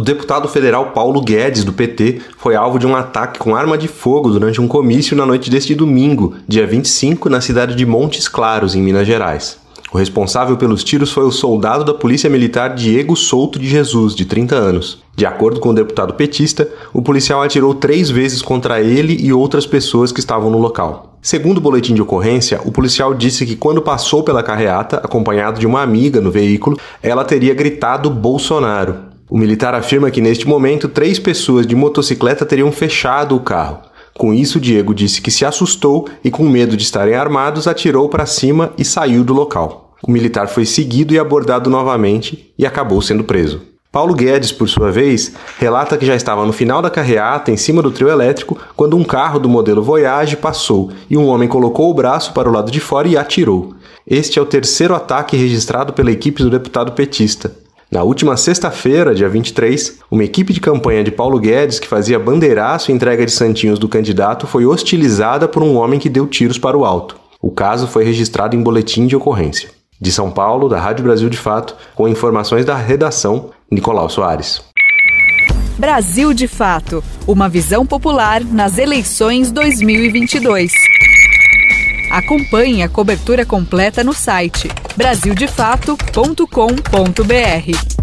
O deputado federal Paulo Guedes, do PT, foi alvo de um ataque com arma de fogo durante um comício na noite deste domingo, dia 25, na cidade de Montes Claros, em Minas Gerais. O responsável pelos tiros foi o soldado da Polícia Militar Diego Souto de Jesus, de 30 anos. De acordo com o deputado petista, o policial atirou três vezes contra ele e outras pessoas que estavam no local. Segundo o boletim de ocorrência, o policial disse que quando passou pela carreata, acompanhado de uma amiga no veículo, ela teria gritado Bolsonaro. O militar afirma que neste momento três pessoas de motocicleta teriam fechado o carro. Com isso, Diego disse que se assustou e, com medo de estarem armados, atirou para cima e saiu do local. O militar foi seguido e abordado novamente e acabou sendo preso. Paulo Guedes, por sua vez, relata que já estava no final da carreata, em cima do trio elétrico, quando um carro do modelo Voyage passou e um homem colocou o braço para o lado de fora e atirou. Este é o terceiro ataque registrado pela equipe do deputado petista. Na última sexta-feira, dia 23, uma equipe de campanha de Paulo Guedes, que fazia bandeiraço e entrega de santinhos do candidato, foi hostilizada por um homem que deu tiros para o alto. O caso foi registrado em boletim de ocorrência. De São Paulo, da Rádio Brasil de Fato, com informações da redação, Nicolau Soares. Brasil de Fato Uma visão popular nas eleições 2022. Acompanhe a cobertura completa no site brasildefato.com.br.